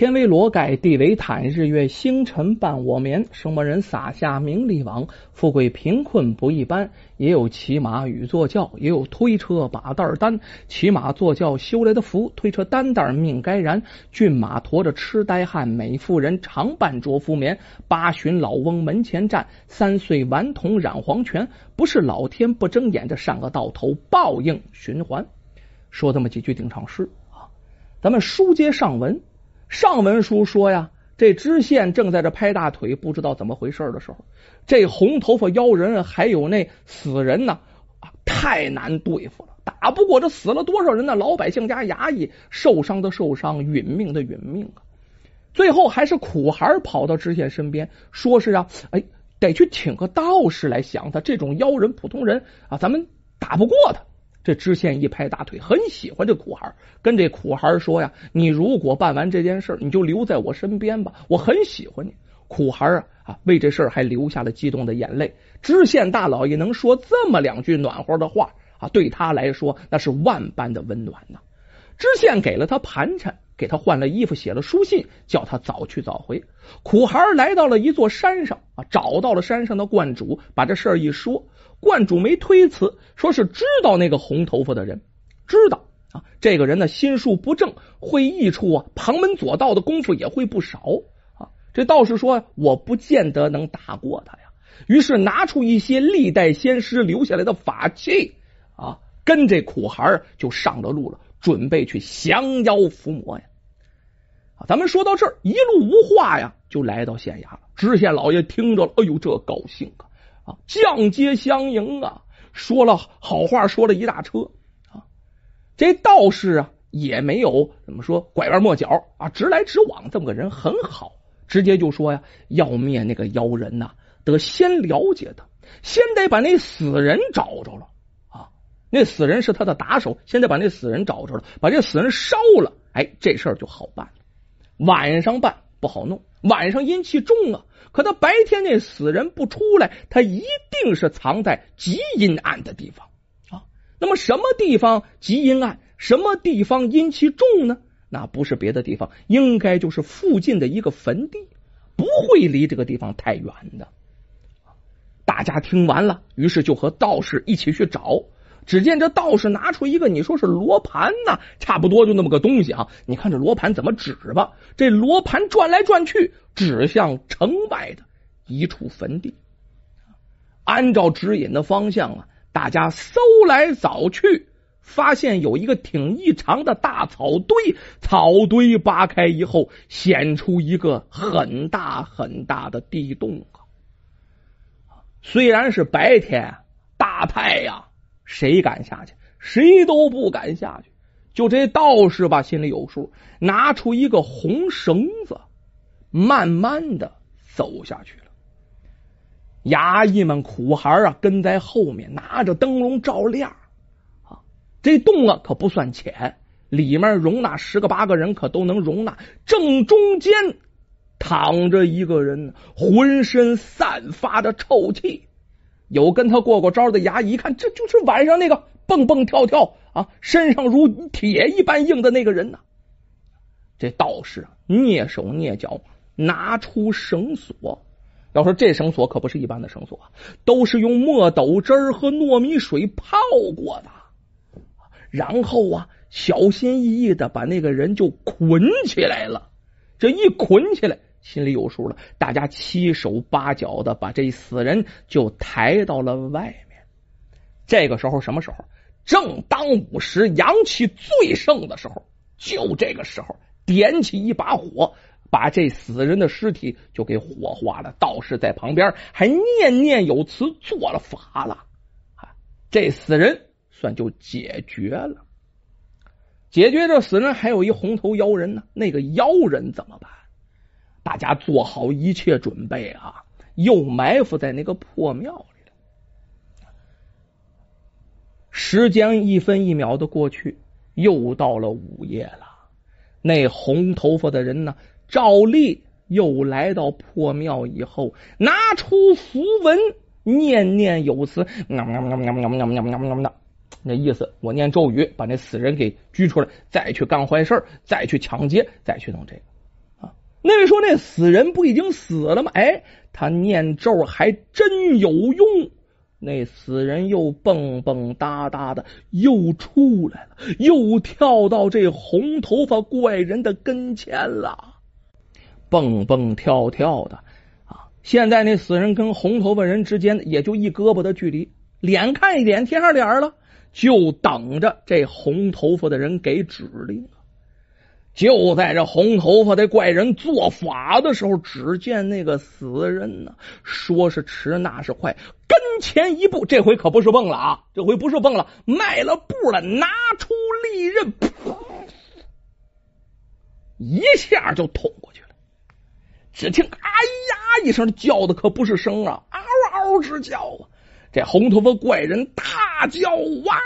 天为罗盖，地为毯，日月星辰伴我眠。生么人撒下名利网，富贵贫困不一般。也有骑马与坐轿，也有推车把担担。骑马坐轿修来的福，推车担担命该然。骏马驮着痴呆汉，美妇人常伴着夫眠。八旬老翁门前站，三岁顽童染黄泉。不是老天不睁眼，这上个到头报应循环。说这么几句定场诗啊，咱们书接上文。上文书说呀，这知县正在这拍大腿，不知道怎么回事的时候，这红头发妖人还有那死人呢，太难对付了，打不过这死了多少人呢？老百姓家衙役受伤的受伤，殒命的殒命啊！最后还是苦孩跑到知县身边，说是啊，哎，得去请个道士来降他。这种妖人，普通人啊，咱们打不过他。这知县一拍大腿，很喜欢这苦孩，跟这苦孩说呀：“你如果办完这件事，你就留在我身边吧，我很喜欢你。”苦孩啊啊，为这事儿还流下了激动的眼泪。知县大老爷能说这么两句暖和的话啊，对他来说那是万般的温暖呐。知县给了他盘缠，给他换了衣服，写了书信，叫他早去早回。苦孩来到了一座山上啊，找到了山上的观主，把这事儿一说。观主没推辞，说是知道那个红头发的人，知道啊，这个人呢心术不正，会艺处啊，旁门左道的功夫也会不少啊。这道士说：“我不见得能打过他呀。”于是拿出一些历代仙师留下来的法器啊，跟这苦孩就上了路了，准备去降妖伏魔呀。啊，咱们说到这儿，一路无话呀，就来到县衙了。知县老爷听着了，哎呦，这高兴啊！降阶相迎啊，说了好话，说了一大车啊。这道士啊，也没有怎么说拐弯抹角啊，直来直往，这么个人很好，直接就说呀，要灭那个妖人呐，得先了解他，先得把那死人找着了啊。那死人是他的打手，现在把那死人找着了，把这死人烧了，哎，这事儿就好办。晚上办不好弄，晚上阴气重啊。可他白天那死人不出来，他一定是藏在极阴暗的地方啊。那么什么地方极阴暗，什么地方阴气重呢？那不是别的地方，应该就是附近的一个坟地，不会离这个地方太远的。大家听完了，于是就和道士一起去找。只见这道士拿出一个，你说是罗盘呢，差不多就那么个东西啊。你看这罗盘怎么指吧？这罗盘转来转去，指向城外的一处坟地。按照指引的方向啊，大家搜来找去，发现有一个挺异常的大草堆。草堆扒开以后，显出一个很大很大的地洞啊。虽然是白天，大太阳。谁敢下去？谁都不敢下去。就这道士吧，心里有数，拿出一个红绳子，慢慢的走下去了。衙役们、苦孩啊，跟在后面，拿着灯笼照亮。啊，这洞啊可不算浅，里面容纳十个八个人，可都能容纳。正中间躺着一个人，浑身散发着臭气。有跟他过过招的衙役一看，这就是晚上那个蹦蹦跳跳啊，身上如铁一般硬的那个人呢。这道士啊，蹑手蹑脚拿出绳索。要说这绳索可不是一般的绳索，都是用墨斗汁和糯米水泡过的。然后啊，小心翼翼的把那个人就捆起来了。这一捆起来。心里有数了，大家七手八脚的把这死人就抬到了外面。这个时候什么时候？正当午时，阳气最盛的时候。就这个时候，点起一把火，把这死人的尸体就给火化了。道士在旁边还念念有词，做了法了。啊这死人算就解决了。解决这死人，还有一红头妖人呢。那个妖人怎么办？家做好一切准备啊又埋伏在那个破庙里。了时间一分一秒的过去又到了午夜了。那红头发的人呢照例又来到破庙以后拿出符文念念有词那意思我念咒语把那死人给拘出来再去干坏事再去抢劫再去弄这个。那位说那死人不已经死了吗？哎，他念咒还真有用。那死人又蹦蹦哒哒的又出来了，又跳到这红头发怪人的跟前了，蹦蹦跳跳的啊！现在那死人跟红头发人之间也就一胳膊的距离，脸看一脸贴上脸了，就等着这红头发的人给指令。就在这红头发的怪人做法的时候，只见那个死人呢，说是迟，那是快，跟前一步，这回可不是蹦了啊，这回不是蹦了，迈了步了，拿出利刃，一下就捅过去了。只听“哎呀”一声，叫的可不是声啊，嗷嗷直叫啊！这红头发怪人大叫哇！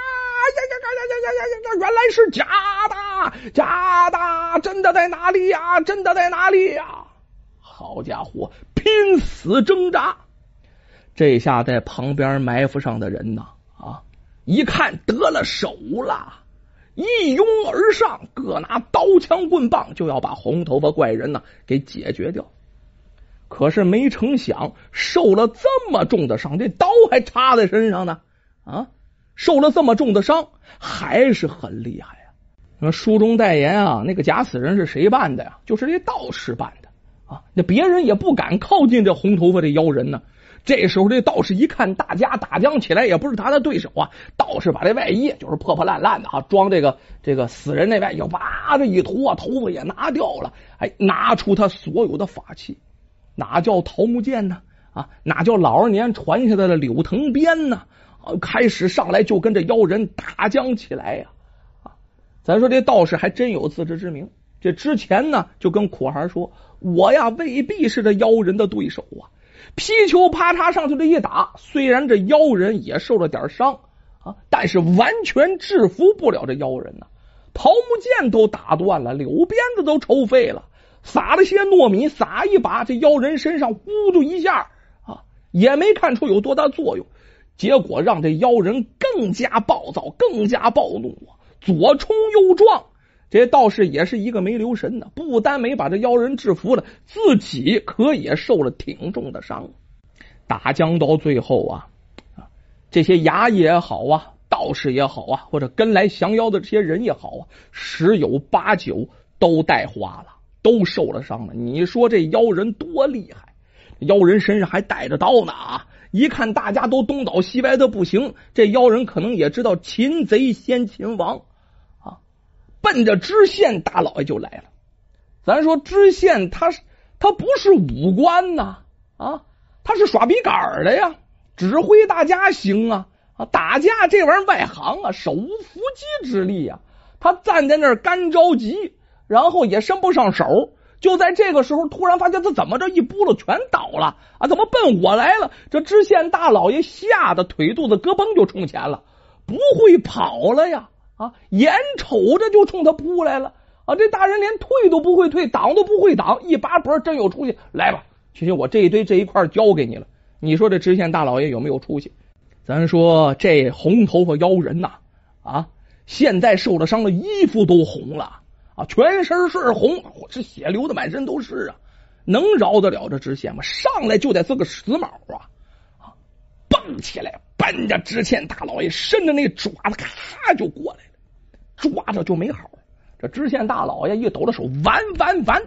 呀呀呀呀呀呀呀呀！原来是假的，假的，真的在哪里呀？真的在哪里呀？好家伙，拼死挣扎！这下在旁边埋伏上的人呢？啊，一看得了手了，一拥而上，各拿刀枪棍棒，就要把红头发怪人呢给解决掉。可是没成想，受了这么重的伤，这刀还插在身上呢，啊！受了这么重的伤，还是很厉害呀！那书中代言啊，那个假死人是谁办的呀？就是这道士办的啊！那别人也不敢靠近这红头发的妖人呢。这时候，这道士一看大家打将起来，也不是他的对手啊。道士把这外衣就是破破烂烂的啊，装这个这个死人那外衣，哇，这一脱，头发也拿掉了。哎，拿出他所有的法器，哪叫桃木剑呢？啊，哪叫老二年传下来的柳藤鞭呢？开始上来就跟这妖人打将起来呀！啊，咱说这道士还真有自知之明。这之前呢，就跟苦孩说：“我呀，未必是这妖人的对手啊！”皮球啪嚓上去这一打，虽然这妖人也受了点伤啊，但是完全制服不了这妖人呢。桃木剑都打断了，柳鞭子都抽废了，撒了些糯米，撒一把，这妖人身上呼就一下啊，也没看出有多大作用。结果让这妖人更加暴躁，更加暴怒啊！左冲右撞，这道士也是一个没留神呢，不单没把这妖人制服了，自己可也受了挺重的伤。打将到最后啊，这些衙役也好啊，道士也好啊，或者跟来降妖的这些人也好啊，十有八九都带花了，都受了伤了。你说这妖人多厉害？妖人身上还带着刀呢啊！一看大家都东倒西歪的不行，这妖人可能也知道擒贼先擒王啊，奔着知县大老爷就来了。咱说知县他是他不是武官呐啊，他是耍笔杆的呀，指挥大家行啊啊，打架这玩意儿外行啊，手无缚鸡之力啊，他站在那儿干着急，然后也伸不上手。就在这个时候，突然发现他怎么着一拨了全倒了啊！怎么奔我来了？这知县大老爷吓得腿肚子咯嘣就冲前了，不会跑了呀！啊，眼瞅着就冲他扑来了啊！这大人连退都不会退，挡都不会挡，一拔脖真有出息！来吧，行行，我这一堆这一块交给你了。你说这知县大老爷有没有出息？咱说这红头发妖人呐，啊，现在受了伤了，衣服都红了。啊，全身是红，这血流的满身都是啊！能饶得了这知县吗？上来就得是个死卯啊！啊，蹦起来，奔着知县大老爷伸着那爪子，咔就过来了，抓着就没好。这知县大老爷一抖着手，完完完，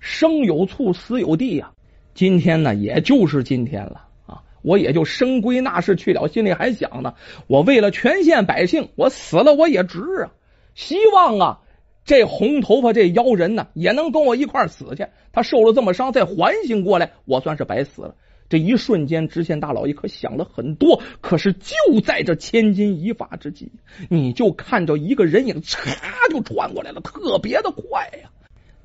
生有处，死有地呀！今天呢，也就是今天了啊！我也就生归那事去了，心里还想呢，我为了全县百姓，我死了我也值啊！希望啊。这红头发这妖人呢，也能跟我一块死去。他受了这么伤，再缓醒过来，我算是白死了。这一瞬间，知县大老爷可想了很多。可是就在这千钧一发之际，你就看着一个人影，嚓就穿过来了，特别的快呀！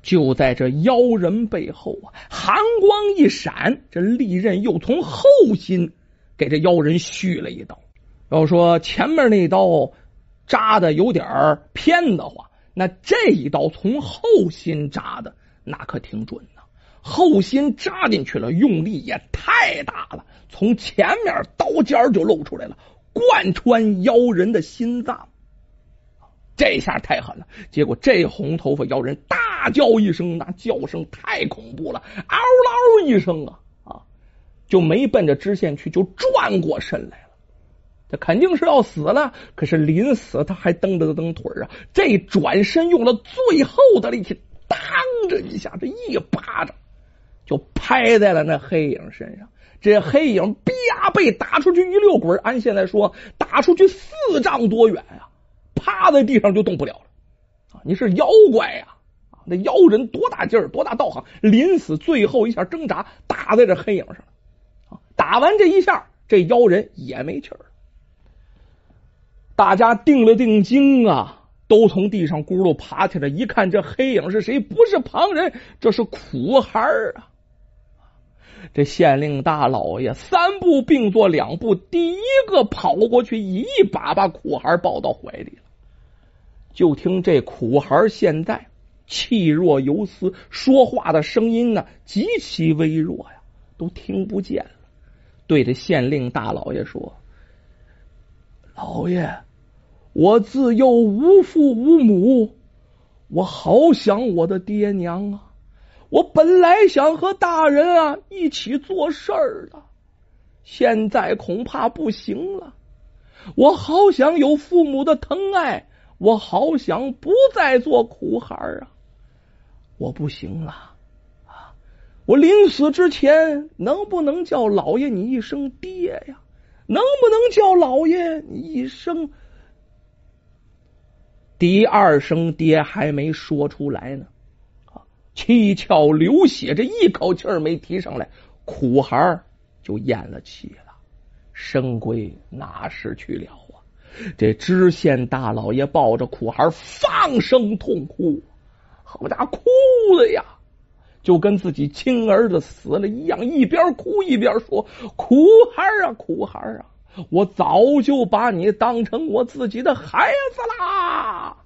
就在这妖人背后啊，寒光一闪，这利刃又从后心给这妖人续了一刀。要说前面那刀扎的有点偏的话。那这一刀从后心扎的，那可挺准呐！后心扎进去了，用力也太大了，从前面刀尖就露出来了，贯穿妖人的心脏。这下太狠了！结果这红头发妖人大叫一声，那叫声太恐怖了，嗷嗷一声啊啊，就没奔着知县去，就转过身来。这肯定是要死了，可是临死他还蹬着蹬腿啊！这转身用了最后的力气，当着一下，这一巴掌就拍在了那黑影身上。这黑影啪被打出去一溜滚，按现在说打出去四丈多远啊，趴在地上就动不了了啊！你是妖怪呀啊！那妖人多大劲儿，多大道行，临死最后一下挣扎打在这黑影上啊！打完这一下，这妖人也没气儿。大家定了定睛啊，都从地上咕噜爬起来，一看这黑影是谁？不是旁人，这是苦孩啊！这县令大老爷三步并作两步，第一个跑过去，一把把苦孩抱到怀里了。就听这苦孩现在气若游丝，说话的声音呢极其微弱呀，都听不见了。对着县令大老爷说：“老爷。”我自幼无父无母，我好想我的爹娘啊！我本来想和大人啊一起做事儿的，现在恐怕不行了。我好想有父母的疼爱，我好想不再做苦孩啊！我不行了啊！我临死之前，能不能叫老爷你一声爹呀？能不能叫老爷一声？第二声爹还没说出来呢，啊七窍流血，这一口气儿没提上来，苦孩就咽了气了，生归哪时去了啊？这知县大老爷抱着苦孩放声痛哭，好家伙，哭的呀，就跟自己亲儿子死了一样，一边哭一边说：“苦孩啊，苦孩啊！”我早就把你当成我自己的孩子啦！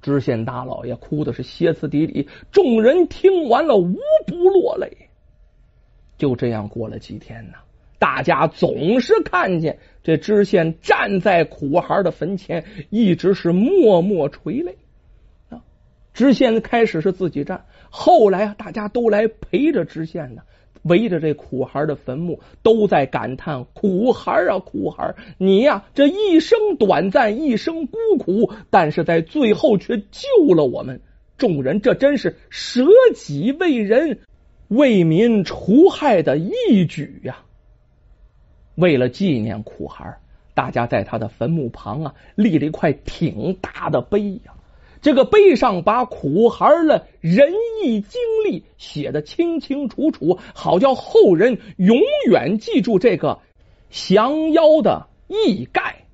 知县大老爷哭的是歇斯底里，众人听完了无不落泪。就这样过了几天呢，大家总是看见这知县站在苦孩的坟前，一直是默默垂泪啊。知县开始是自己站，后来啊，大家都来陪着知县呢。围着这苦孩的坟墓，都在感叹：“苦孩啊，苦孩，你呀，这一生短暂，一生孤苦，但是在最后却救了我们众人，这真是舍己为人、为民除害的义举呀！”为了纪念苦孩，大家在他的坟墓旁啊立了一块挺大的碑呀。这个碑上把苦孩的仁义经历写的清清楚楚，好叫后人永远记住这个降妖的义盖。